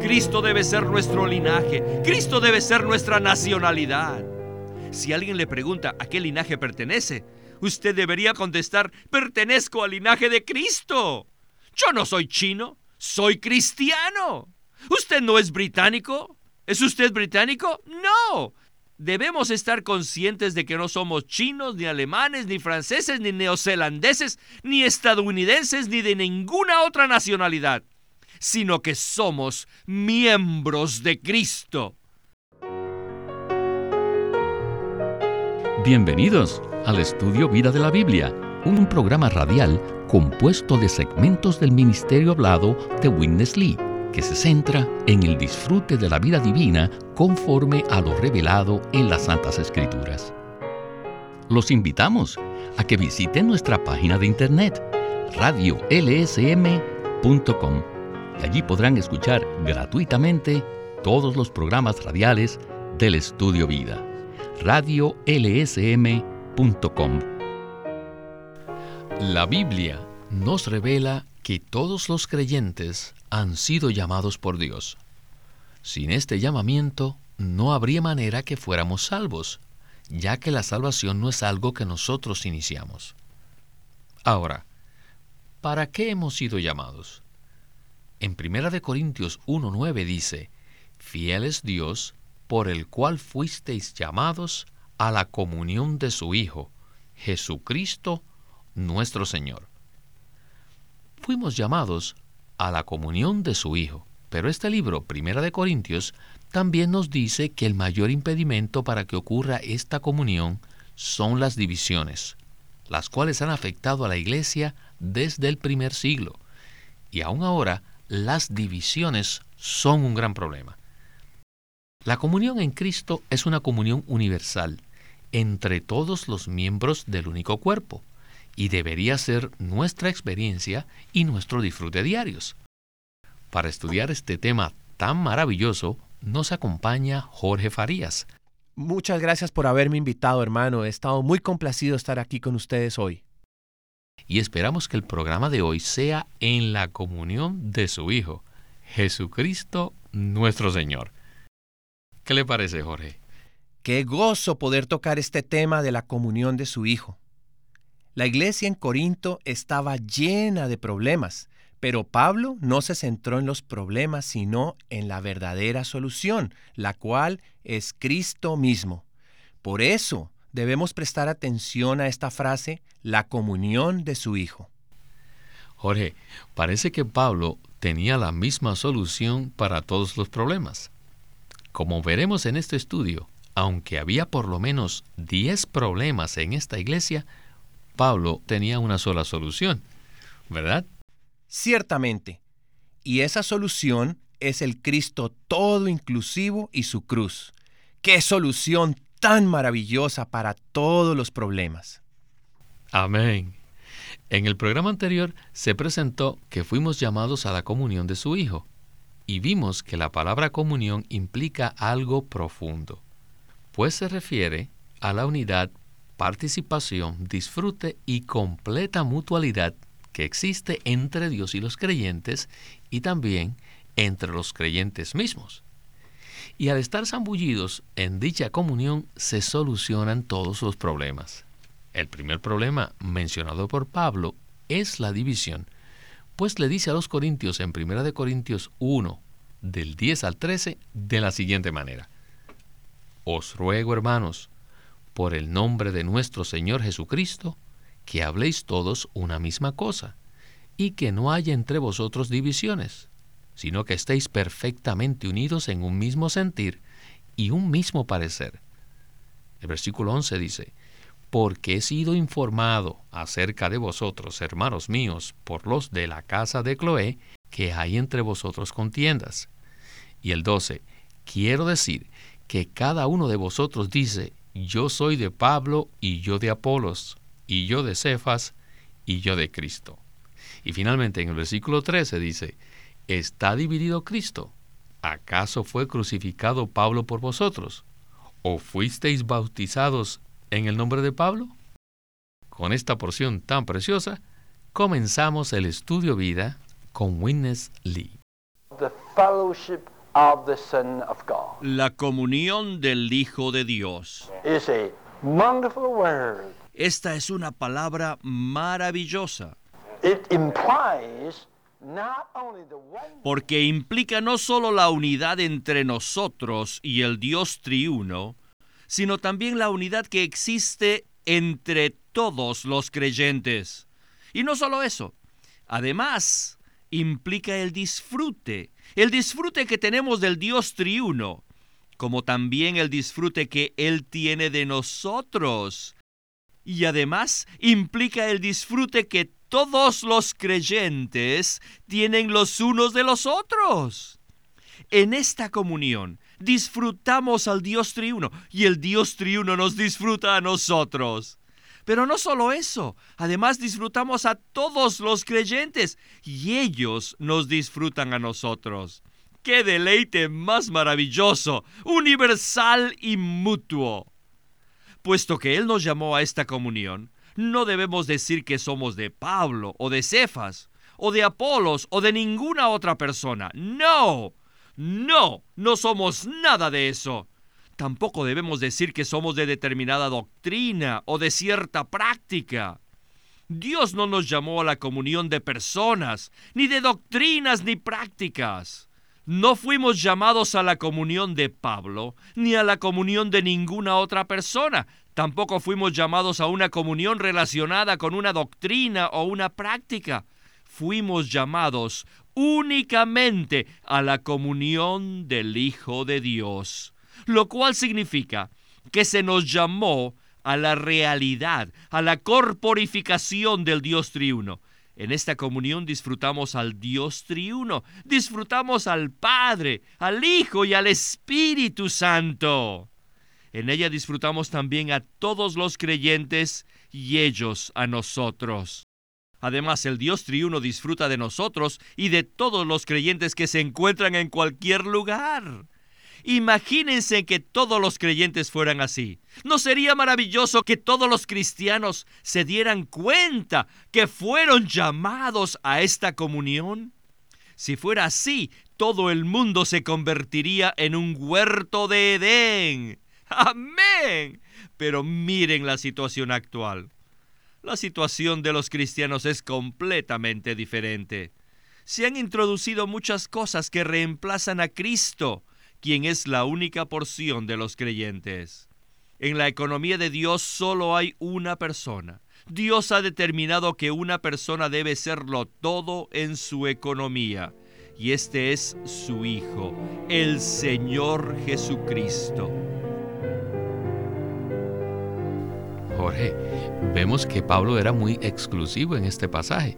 Cristo debe ser nuestro linaje. Cristo debe ser nuestra nacionalidad. Si alguien le pregunta a qué linaje pertenece, usted debería contestar, pertenezco al linaje de Cristo. Yo no soy chino, soy cristiano. ¿Usted no es británico? ¿Es usted británico? No. Debemos estar conscientes de que no somos chinos, ni alemanes, ni franceses, ni neozelandeses, ni estadounidenses, ni de ninguna otra nacionalidad, sino que somos miembros de Cristo. Bienvenidos al estudio Vida de la Biblia, un programa radial compuesto de segmentos del ministerio hablado de Witness Lee que se centra en el disfrute de la vida divina conforme a lo revelado en las Santas Escrituras. Los invitamos a que visiten nuestra página de internet radiolsm.com allí podrán escuchar gratuitamente todos los programas radiales del Estudio Vida. radiolsm.com La Biblia nos revela que todos los creyentes han sido llamados por Dios. Sin este llamamiento no habría manera que fuéramos salvos, ya que la salvación no es algo que nosotros iniciamos. Ahora, ¿para qué hemos sido llamados? En 1 Corintios 1.9 dice, Fiel es Dios, por el cual fuisteis llamados a la comunión de su Hijo, Jesucristo nuestro Señor. Fuimos llamados a la comunión de su Hijo. Pero este libro, Primera de Corintios, también nos dice que el mayor impedimento para que ocurra esta comunión son las divisiones, las cuales han afectado a la Iglesia desde el primer siglo. Y aún ahora, las divisiones son un gran problema. La comunión en Cristo es una comunión universal entre todos los miembros del único cuerpo y debería ser nuestra experiencia y nuestro disfrute diarios. Para estudiar este tema tan maravilloso, nos acompaña Jorge Farías. Muchas gracias por haberme invitado, hermano. He estado muy complacido estar aquí con ustedes hoy. Y esperamos que el programa de hoy sea en la comunión de su Hijo, Jesucristo nuestro Señor. ¿Qué le parece, Jorge? Qué gozo poder tocar este tema de la comunión de su Hijo. La iglesia en Corinto estaba llena de problemas, pero Pablo no se centró en los problemas, sino en la verdadera solución, la cual es Cristo mismo. Por eso debemos prestar atención a esta frase, la comunión de su Hijo. Jorge, parece que Pablo tenía la misma solución para todos los problemas. Como veremos en este estudio, aunque había por lo menos 10 problemas en esta iglesia, Pablo tenía una sola solución, ¿verdad? Ciertamente. Y esa solución es el Cristo todo inclusivo y su cruz. ¡Qué solución tan maravillosa para todos los problemas! Amén. En el programa anterior se presentó que fuimos llamados a la comunión de su Hijo, y vimos que la palabra comunión implica algo profundo, pues se refiere a la unidad participación, disfrute y completa mutualidad que existe entre Dios y los creyentes y también entre los creyentes mismos. Y al estar zambullidos en dicha comunión se solucionan todos los problemas. El primer problema mencionado por Pablo es la división, pues le dice a los corintios en 1 de Corintios 1, del 10 al 13, de la siguiente manera. Os ruego, hermanos, por el nombre de nuestro Señor Jesucristo, que habléis todos una misma cosa, y que no haya entre vosotros divisiones, sino que estéis perfectamente unidos en un mismo sentir y un mismo parecer. El versículo 11 dice, porque he sido informado acerca de vosotros, hermanos míos, por los de la casa de Cloé, que hay entre vosotros contiendas. Y el 12, quiero decir que cada uno de vosotros dice, yo soy de Pablo y yo de Apolos, y yo de Cefas y yo de Cristo. Y finalmente en el versículo 13 dice, ¿está dividido Cristo? ¿Acaso fue crucificado Pablo por vosotros? ¿O fuisteis bautizados en el nombre de Pablo? Con esta porción tan preciosa, comenzamos el estudio vida con Witness Lee. La comunión del Hijo de Dios. Esta es una palabra maravillosa. Porque implica no solo la unidad entre nosotros y el Dios triuno, sino también la unidad que existe entre todos los creyentes. Y no solo eso, además implica el disfrute, el disfrute que tenemos del Dios triuno, como también el disfrute que Él tiene de nosotros. Y además implica el disfrute que todos los creyentes tienen los unos de los otros. En esta comunión disfrutamos al Dios triuno y el Dios triuno nos disfruta a nosotros. Pero no solo eso, además disfrutamos a todos los creyentes y ellos nos disfrutan a nosotros. ¡Qué deleite más maravilloso, universal y mutuo! Puesto que Él nos llamó a esta comunión, no debemos decir que somos de Pablo o de Cefas o de Apolos o de ninguna otra persona. No, no, no somos nada de eso. Tampoco debemos decir que somos de determinada doctrina o de cierta práctica. Dios no nos llamó a la comunión de personas, ni de doctrinas ni prácticas. No fuimos llamados a la comunión de Pablo, ni a la comunión de ninguna otra persona. Tampoco fuimos llamados a una comunión relacionada con una doctrina o una práctica. Fuimos llamados únicamente a la comunión del Hijo de Dios lo cual significa que se nos llamó a la realidad, a la corporificación del Dios triuno. En esta comunión disfrutamos al Dios triuno, disfrutamos al Padre, al Hijo y al Espíritu Santo. En ella disfrutamos también a todos los creyentes y ellos a nosotros. Además, el Dios triuno disfruta de nosotros y de todos los creyentes que se encuentran en cualquier lugar. Imagínense que todos los creyentes fueran así. ¿No sería maravilloso que todos los cristianos se dieran cuenta que fueron llamados a esta comunión? Si fuera así, todo el mundo se convertiría en un huerto de Edén. Amén. Pero miren la situación actual. La situación de los cristianos es completamente diferente. Se han introducido muchas cosas que reemplazan a Cristo quien es la única porción de los creyentes. En la economía de Dios solo hay una persona. Dios ha determinado que una persona debe serlo todo en su economía, y este es su Hijo, el Señor Jesucristo. Jorge, vemos que Pablo era muy exclusivo en este pasaje,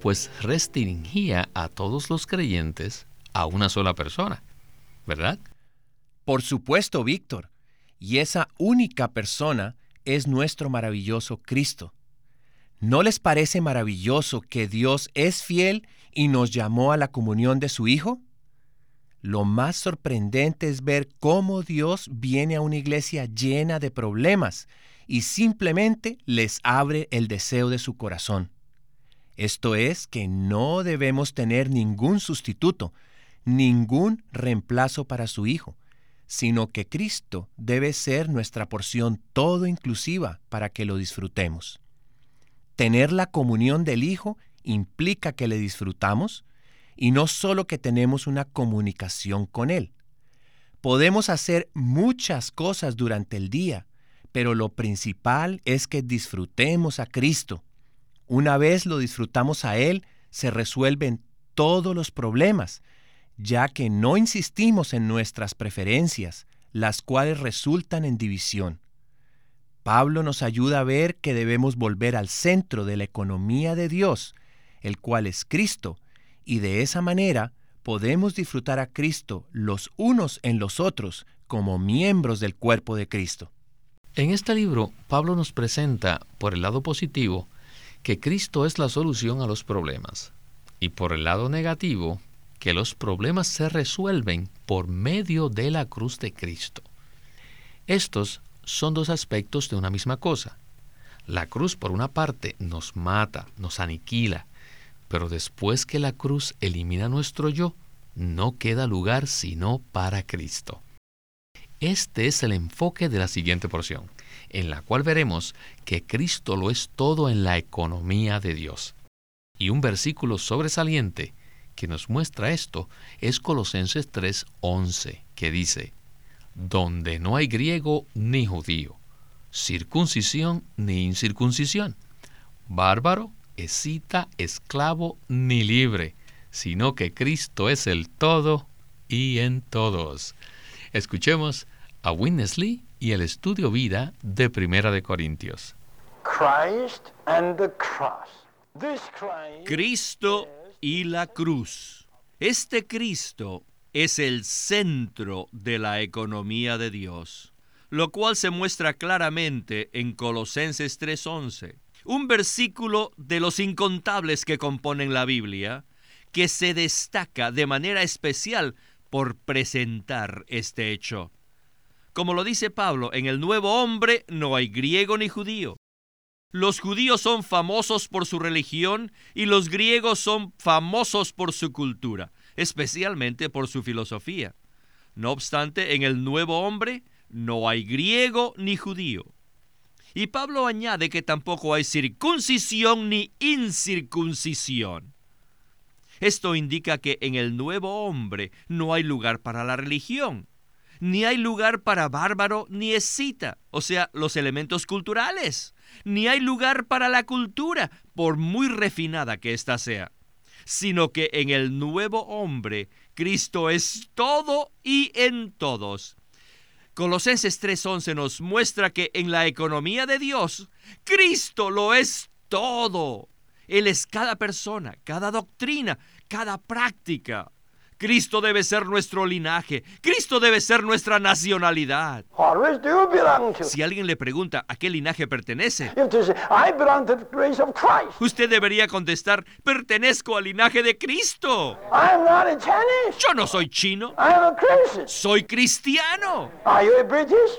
pues restringía a todos los creyentes a una sola persona. ¿verdad? Por supuesto, Víctor. Y esa única persona es nuestro maravilloso Cristo. ¿No les parece maravilloso que Dios es fiel y nos llamó a la comunión de su Hijo? Lo más sorprendente es ver cómo Dios viene a una iglesia llena de problemas y simplemente les abre el deseo de su corazón. Esto es que no debemos tener ningún sustituto, ningún reemplazo para su Hijo, sino que Cristo debe ser nuestra porción todo inclusiva para que lo disfrutemos. Tener la comunión del Hijo implica que le disfrutamos y no solo que tenemos una comunicación con Él. Podemos hacer muchas cosas durante el día, pero lo principal es que disfrutemos a Cristo. Una vez lo disfrutamos a Él, se resuelven todos los problemas ya que no insistimos en nuestras preferencias, las cuales resultan en división. Pablo nos ayuda a ver que debemos volver al centro de la economía de Dios, el cual es Cristo, y de esa manera podemos disfrutar a Cristo los unos en los otros como miembros del cuerpo de Cristo. En este libro, Pablo nos presenta, por el lado positivo, que Cristo es la solución a los problemas, y por el lado negativo, que los problemas se resuelven por medio de la cruz de Cristo. Estos son dos aspectos de una misma cosa. La cruz, por una parte, nos mata, nos aniquila, pero después que la cruz elimina nuestro yo, no queda lugar sino para Cristo. Este es el enfoque de la siguiente porción, en la cual veremos que Cristo lo es todo en la economía de Dios. Y un versículo sobresaliente que nos muestra esto es Colosenses 3:11, que dice, donde no hay griego ni judío, circuncisión ni incircuncisión, bárbaro, escita, esclavo ni libre, sino que Cristo es el todo y en todos. Escuchemos a Winnesley y el estudio vida de Primera de Corintios. Cristo y la cruz. Este Cristo es el centro de la economía de Dios, lo cual se muestra claramente en Colosenses 3:11, un versículo de los incontables que componen la Biblia, que se destaca de manera especial por presentar este hecho. Como lo dice Pablo, en el nuevo hombre no hay griego ni judío. Los judíos son famosos por su religión y los griegos son famosos por su cultura, especialmente por su filosofía. No obstante, en el nuevo hombre no hay griego ni judío. Y Pablo añade que tampoco hay circuncisión ni incircuncisión. Esto indica que en el nuevo hombre no hay lugar para la religión, ni hay lugar para bárbaro ni escita, o sea, los elementos culturales, ni hay lugar para la cultura, por muy refinada que ésta sea, sino que en el nuevo hombre Cristo es todo y en todos. Colosenses 3:11 nos muestra que en la economía de Dios, Cristo lo es todo. Él es cada persona, cada doctrina, cada práctica. Cristo debe ser nuestro linaje. Cristo debe ser nuestra nacionalidad. Si alguien le pregunta a qué linaje pertenece, usted debería contestar, pertenezco al linaje de Cristo. Yo no soy chino. Soy cristiano.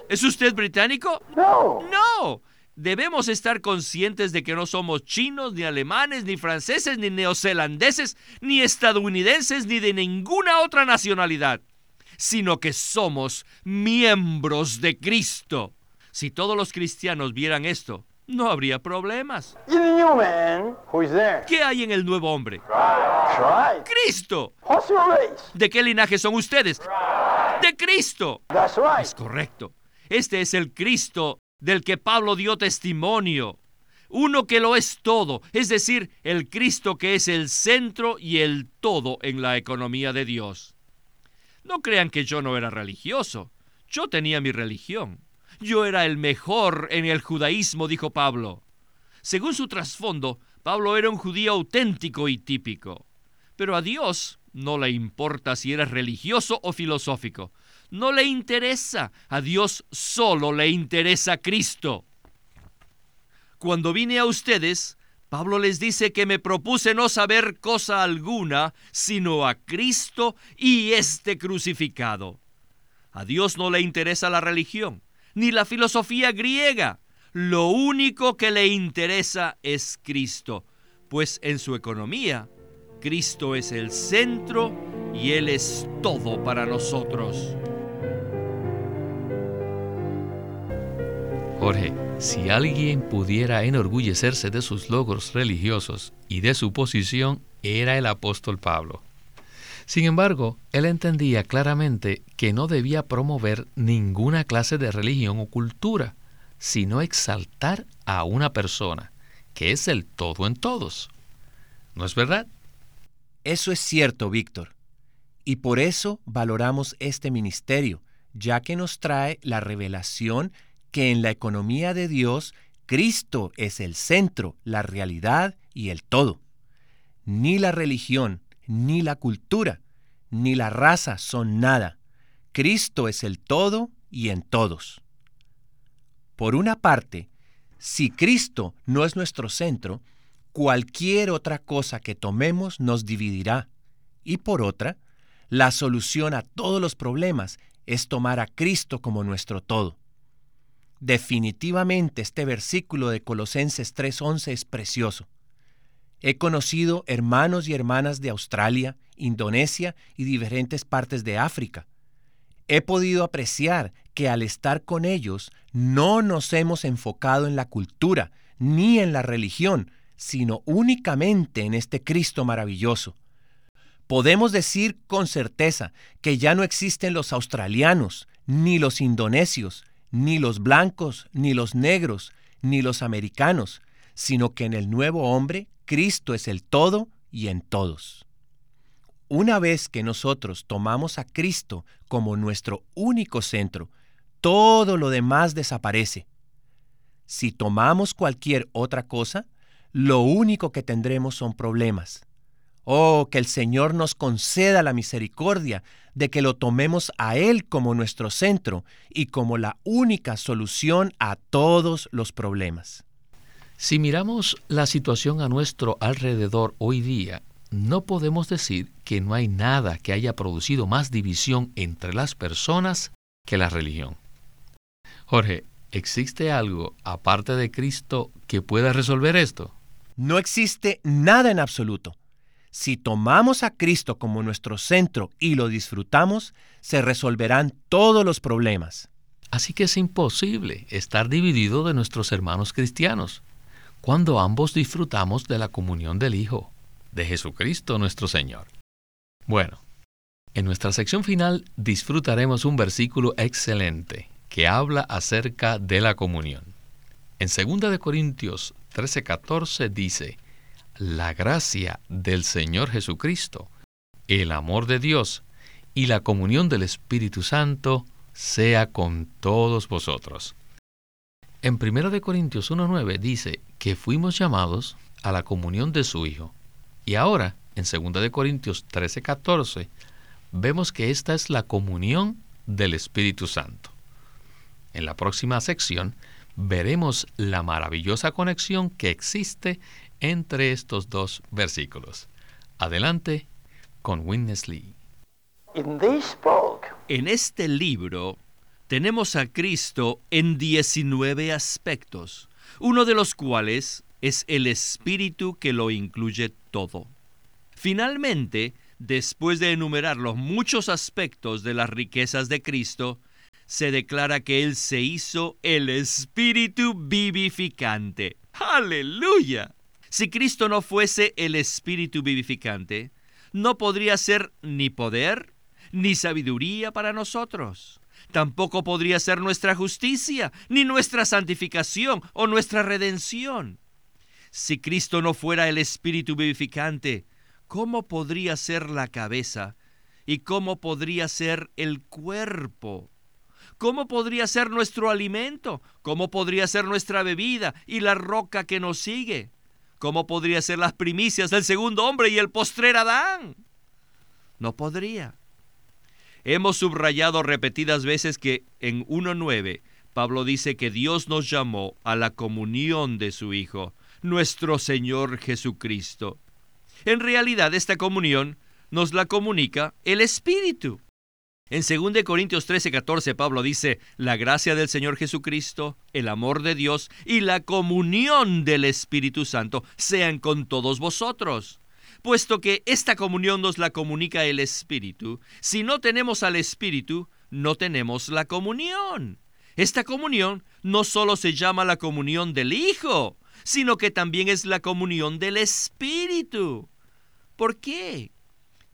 ¿Es usted británico? No. Debemos estar conscientes de que no somos chinos, ni alemanes, ni franceses, ni neozelandeses, ni estadounidenses, ni de ninguna otra nacionalidad, sino que somos miembros de Cristo. Si todos los cristianos vieran esto, no habría problemas. ¿Qué hay en el nuevo hombre? Cristo. ¿De qué linaje son ustedes? De Cristo. Es correcto. Este es el Cristo del que Pablo dio testimonio. Uno que lo es todo, es decir, el Cristo que es el centro y el todo en la economía de Dios. No crean que yo no era religioso. Yo tenía mi religión. Yo era el mejor en el judaísmo, dijo Pablo. Según su trasfondo, Pablo era un judío auténtico y típico. Pero a Dios no le importa si eres religioso o filosófico no le interesa. A Dios solo le interesa Cristo. Cuando vine a ustedes, Pablo les dice que me propuse no saber cosa alguna, sino a Cristo y este crucificado. A Dios no le interesa la religión, ni la filosofía griega. Lo único que le interesa es Cristo, pues en su economía, Cristo es el centro y Él es todo para nosotros. Jorge, si alguien pudiera enorgullecerse de sus logros religiosos y de su posición, era el apóstol Pablo. Sin embargo, él entendía claramente que no debía promover ninguna clase de religión o cultura, sino exaltar a una persona, que es el todo en todos. ¿No es verdad? Eso es cierto, Víctor. Y por eso valoramos este ministerio, ya que nos trae la revelación que en la economía de Dios Cristo es el centro, la realidad y el todo. Ni la religión, ni la cultura, ni la raza son nada. Cristo es el todo y en todos. Por una parte, si Cristo no es nuestro centro, cualquier otra cosa que tomemos nos dividirá. Y por otra, la solución a todos los problemas es tomar a Cristo como nuestro todo. Definitivamente este versículo de Colosenses 3:11 es precioso. He conocido hermanos y hermanas de Australia, Indonesia y diferentes partes de África. He podido apreciar que al estar con ellos no nos hemos enfocado en la cultura ni en la religión, sino únicamente en este Cristo maravilloso. Podemos decir con certeza que ya no existen los australianos, ni los indonesios, ni los blancos, ni los negros, ni los americanos, sino que en el nuevo hombre Cristo es el todo y en todos. Una vez que nosotros tomamos a Cristo como nuestro único centro, todo lo demás desaparece. Si tomamos cualquier otra cosa, lo único que tendremos son problemas. Oh, que el Señor nos conceda la misericordia de que lo tomemos a Él como nuestro centro y como la única solución a todos los problemas. Si miramos la situación a nuestro alrededor hoy día, no podemos decir que no hay nada que haya producido más división entre las personas que la religión. Jorge, ¿existe algo aparte de Cristo que pueda resolver esto? No existe nada en absoluto. Si tomamos a Cristo como nuestro centro y lo disfrutamos, se resolverán todos los problemas. Así que es imposible estar dividido de nuestros hermanos cristianos cuando ambos disfrutamos de la comunión del Hijo de Jesucristo nuestro Señor. Bueno, en nuestra sección final disfrutaremos un versículo excelente que habla acerca de la comunión. En 2 de Corintios 13:14 dice, la gracia del Señor Jesucristo, el amor de Dios y la comunión del Espíritu Santo sea con todos vosotros. En 1 de Corintios 1:9 dice que fuimos llamados a la comunión de su Hijo. Y ahora, en 2 de Corintios 13, 14, vemos que esta es la comunión del Espíritu Santo. En la próxima sección veremos la maravillosa conexión que existe entre estos dos versículos. Adelante con Witness Lee. En este libro tenemos a Cristo en 19 aspectos, uno de los cuales es el Espíritu que lo incluye todo. Finalmente, después de enumerar los muchos aspectos de las riquezas de Cristo, se declara que Él se hizo el Espíritu vivificante. ¡Aleluya! Si Cristo no fuese el Espíritu vivificante, no podría ser ni poder ni sabiduría para nosotros. Tampoco podría ser nuestra justicia, ni nuestra santificación o nuestra redención. Si Cristo no fuera el Espíritu vivificante, ¿cómo podría ser la cabeza y cómo podría ser el cuerpo? ¿Cómo podría ser nuestro alimento? ¿Cómo podría ser nuestra bebida y la roca que nos sigue? ¿Cómo podría ser las primicias del segundo hombre y el postrer Adán? No podría. Hemos subrayado repetidas veces que en 1.9 Pablo dice que Dios nos llamó a la comunión de su Hijo nuestro Señor Jesucristo. En realidad esta comunión nos la comunica el Espíritu. En 2 Corintios 13, 14 Pablo dice, la gracia del Señor Jesucristo, el amor de Dios y la comunión del Espíritu Santo sean con todos vosotros. Puesto que esta comunión nos la comunica el Espíritu, si no tenemos al Espíritu, no tenemos la comunión. Esta comunión no solo se llama la comunión del Hijo, sino que también es la comunión del Espíritu. ¿Por qué?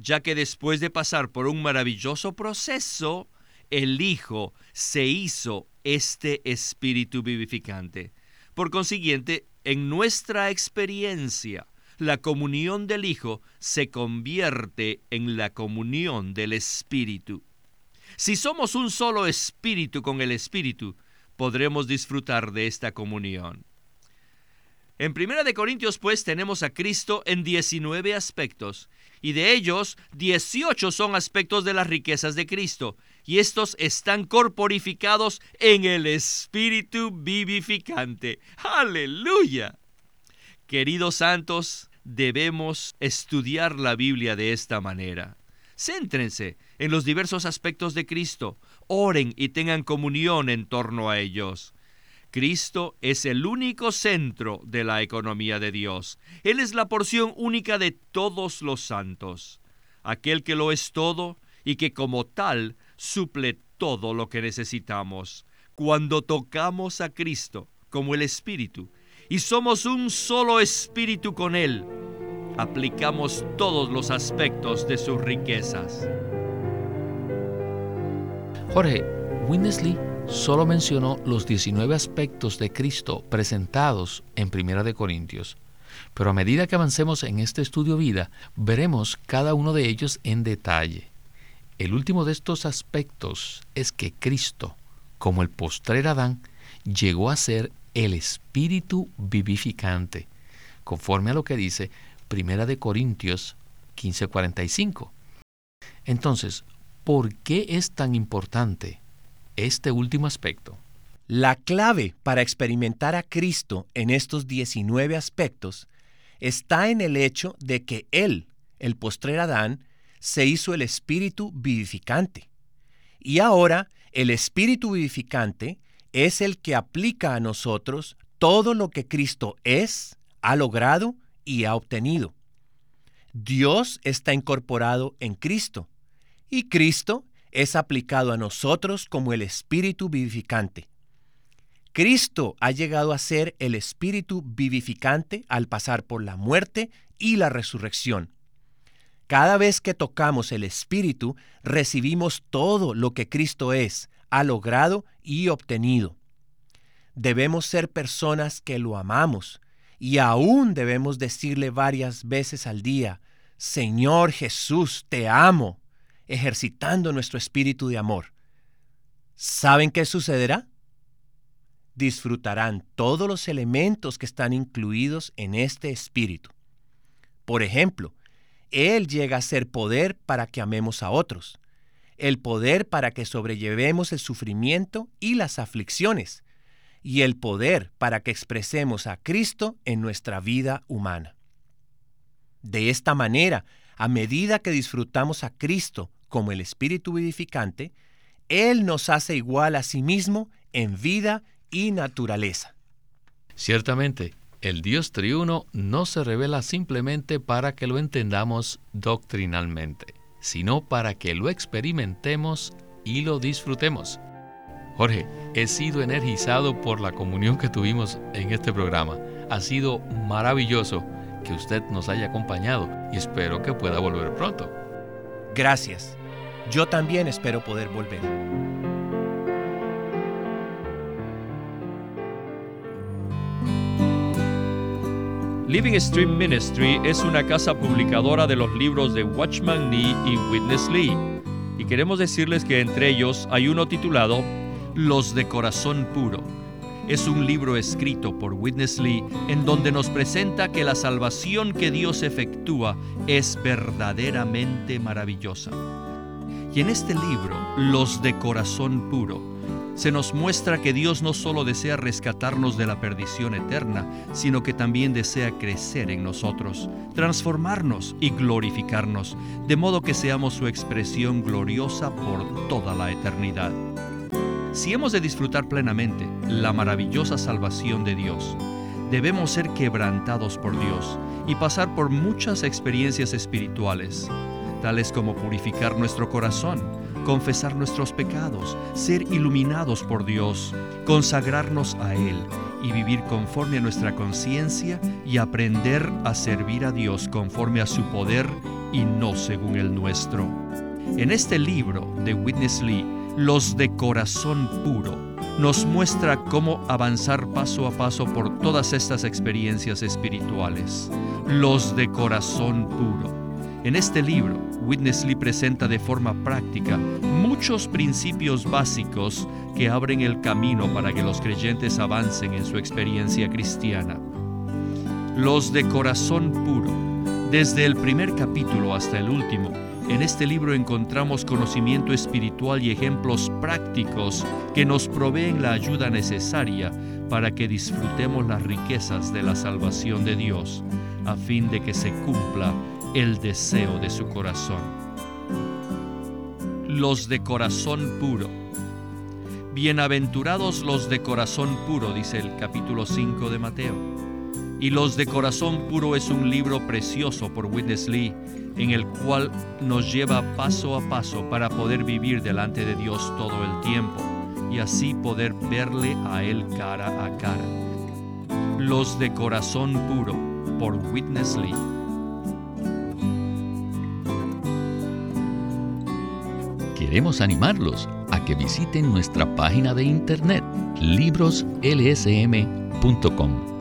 Ya que después de pasar por un maravilloso proceso, el Hijo se hizo este Espíritu vivificante. Por consiguiente, en nuestra experiencia, la comunión del Hijo se convierte en la comunión del Espíritu. Si somos un solo espíritu con el Espíritu, podremos disfrutar de esta comunión. En 1 de Corintios pues tenemos a Cristo en 19 aspectos y de ellos 18 son aspectos de las riquezas de Cristo y estos están corporificados en el Espíritu vivificante. Aleluya. Queridos santos, debemos estudiar la Biblia de esta manera. Céntrense en los diversos aspectos de Cristo, oren y tengan comunión en torno a ellos. Cristo es el único centro de la economía de Dios. Él es la porción única de todos los santos, aquel que lo es todo y que como tal suple todo lo que necesitamos. Cuando tocamos a Cristo como el Espíritu y somos un solo Espíritu con Él, aplicamos todos los aspectos de sus riquezas. Jorge, Winnesley solo mencionó los 19 aspectos de Cristo presentados en Primera de Corintios. Pero a medida que avancemos en este estudio vida, veremos cada uno de ellos en detalle. El último de estos aspectos es que Cristo, como el postrer Adán, llegó a ser el espíritu vivificante, conforme a lo que dice Primera de Corintios 15:45. Entonces, ¿por qué es tan importante este último aspecto. La clave para experimentar a Cristo en estos 19 aspectos está en el hecho de que Él, el postrer Adán, se hizo el espíritu vivificante. Y ahora el espíritu vivificante es el que aplica a nosotros todo lo que Cristo es, ha logrado y ha obtenido. Dios está incorporado en Cristo y Cristo es aplicado a nosotros como el Espíritu vivificante. Cristo ha llegado a ser el Espíritu vivificante al pasar por la muerte y la resurrección. Cada vez que tocamos el Espíritu, recibimos todo lo que Cristo es, ha logrado y obtenido. Debemos ser personas que lo amamos y aún debemos decirle varias veces al día, Señor Jesús, te amo ejercitando nuestro espíritu de amor. ¿Saben qué sucederá? Disfrutarán todos los elementos que están incluidos en este espíritu. Por ejemplo, Él llega a ser poder para que amemos a otros, el poder para que sobrellevemos el sufrimiento y las aflicciones, y el poder para que expresemos a Cristo en nuestra vida humana. De esta manera, a medida que disfrutamos a Cristo como el Espíritu vivificante, Él nos hace igual a sí mismo en vida y naturaleza. Ciertamente, el Dios triuno no se revela simplemente para que lo entendamos doctrinalmente, sino para que lo experimentemos y lo disfrutemos. Jorge, he sido energizado por la comunión que tuvimos en este programa. Ha sido maravilloso que usted nos haya acompañado y espero que pueda volver pronto. Gracias. Yo también espero poder volver. Living Stream Ministry es una casa publicadora de los libros de Watchman Nee y Witness Lee. Y queremos decirles que entre ellos hay uno titulado Los de Corazón Puro. Es un libro escrito por Witness Lee en donde nos presenta que la salvación que Dios efectúa es verdaderamente maravillosa. Y en este libro, Los de Corazón Puro, se nos muestra que Dios no solo desea rescatarnos de la perdición eterna, sino que también desea crecer en nosotros, transformarnos y glorificarnos, de modo que seamos su expresión gloriosa por toda la eternidad. Si hemos de disfrutar plenamente la maravillosa salvación de Dios, debemos ser quebrantados por Dios y pasar por muchas experiencias espirituales tales como purificar nuestro corazón, confesar nuestros pecados, ser iluminados por Dios, consagrarnos a Él y vivir conforme a nuestra conciencia y aprender a servir a Dios conforme a su poder y no según el nuestro. En este libro de Witness Lee, Los de Corazón Puro, nos muestra cómo avanzar paso a paso por todas estas experiencias espirituales. Los de Corazón Puro. En este libro, Witness Lee presenta de forma práctica muchos principios básicos que abren el camino para que los creyentes avancen en su experiencia cristiana. Los de corazón puro. Desde el primer capítulo hasta el último, en este libro encontramos conocimiento espiritual y ejemplos prácticos que nos proveen la ayuda necesaria para que disfrutemos las riquezas de la salvación de Dios, a fin de que se cumpla el deseo de su corazón. Los de corazón puro. Bienaventurados los de corazón puro, dice el capítulo 5 de Mateo. Y Los de Corazón Puro es un libro precioso por Witness Lee, en el cual nos lleva paso a paso para poder vivir delante de Dios todo el tiempo y así poder verle a Él cara a cara. Los de Corazón Puro por Witness Lee. Queremos animarlos a que visiten nuestra página de internet libroslsm.com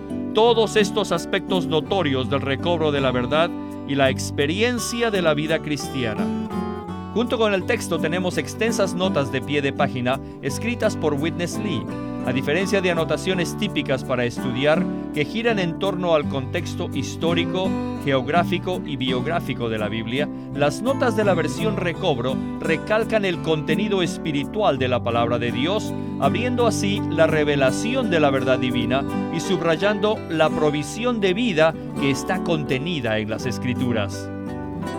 todos estos aspectos notorios del recobro de la verdad y la experiencia de la vida cristiana. Junto con el texto tenemos extensas notas de pie de página escritas por Witness Lee, a diferencia de anotaciones típicas para estudiar que giran en torno al contexto histórico, geográfico y biográfico de la Biblia, las notas de la versión recobro recalcan el contenido espiritual de la palabra de Dios, abriendo así la revelación de la verdad divina y subrayando la provisión de vida que está contenida en las escrituras.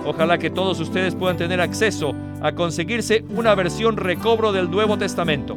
Ojalá que todos ustedes puedan tener acceso a conseguirse una versión recobro del Nuevo Testamento.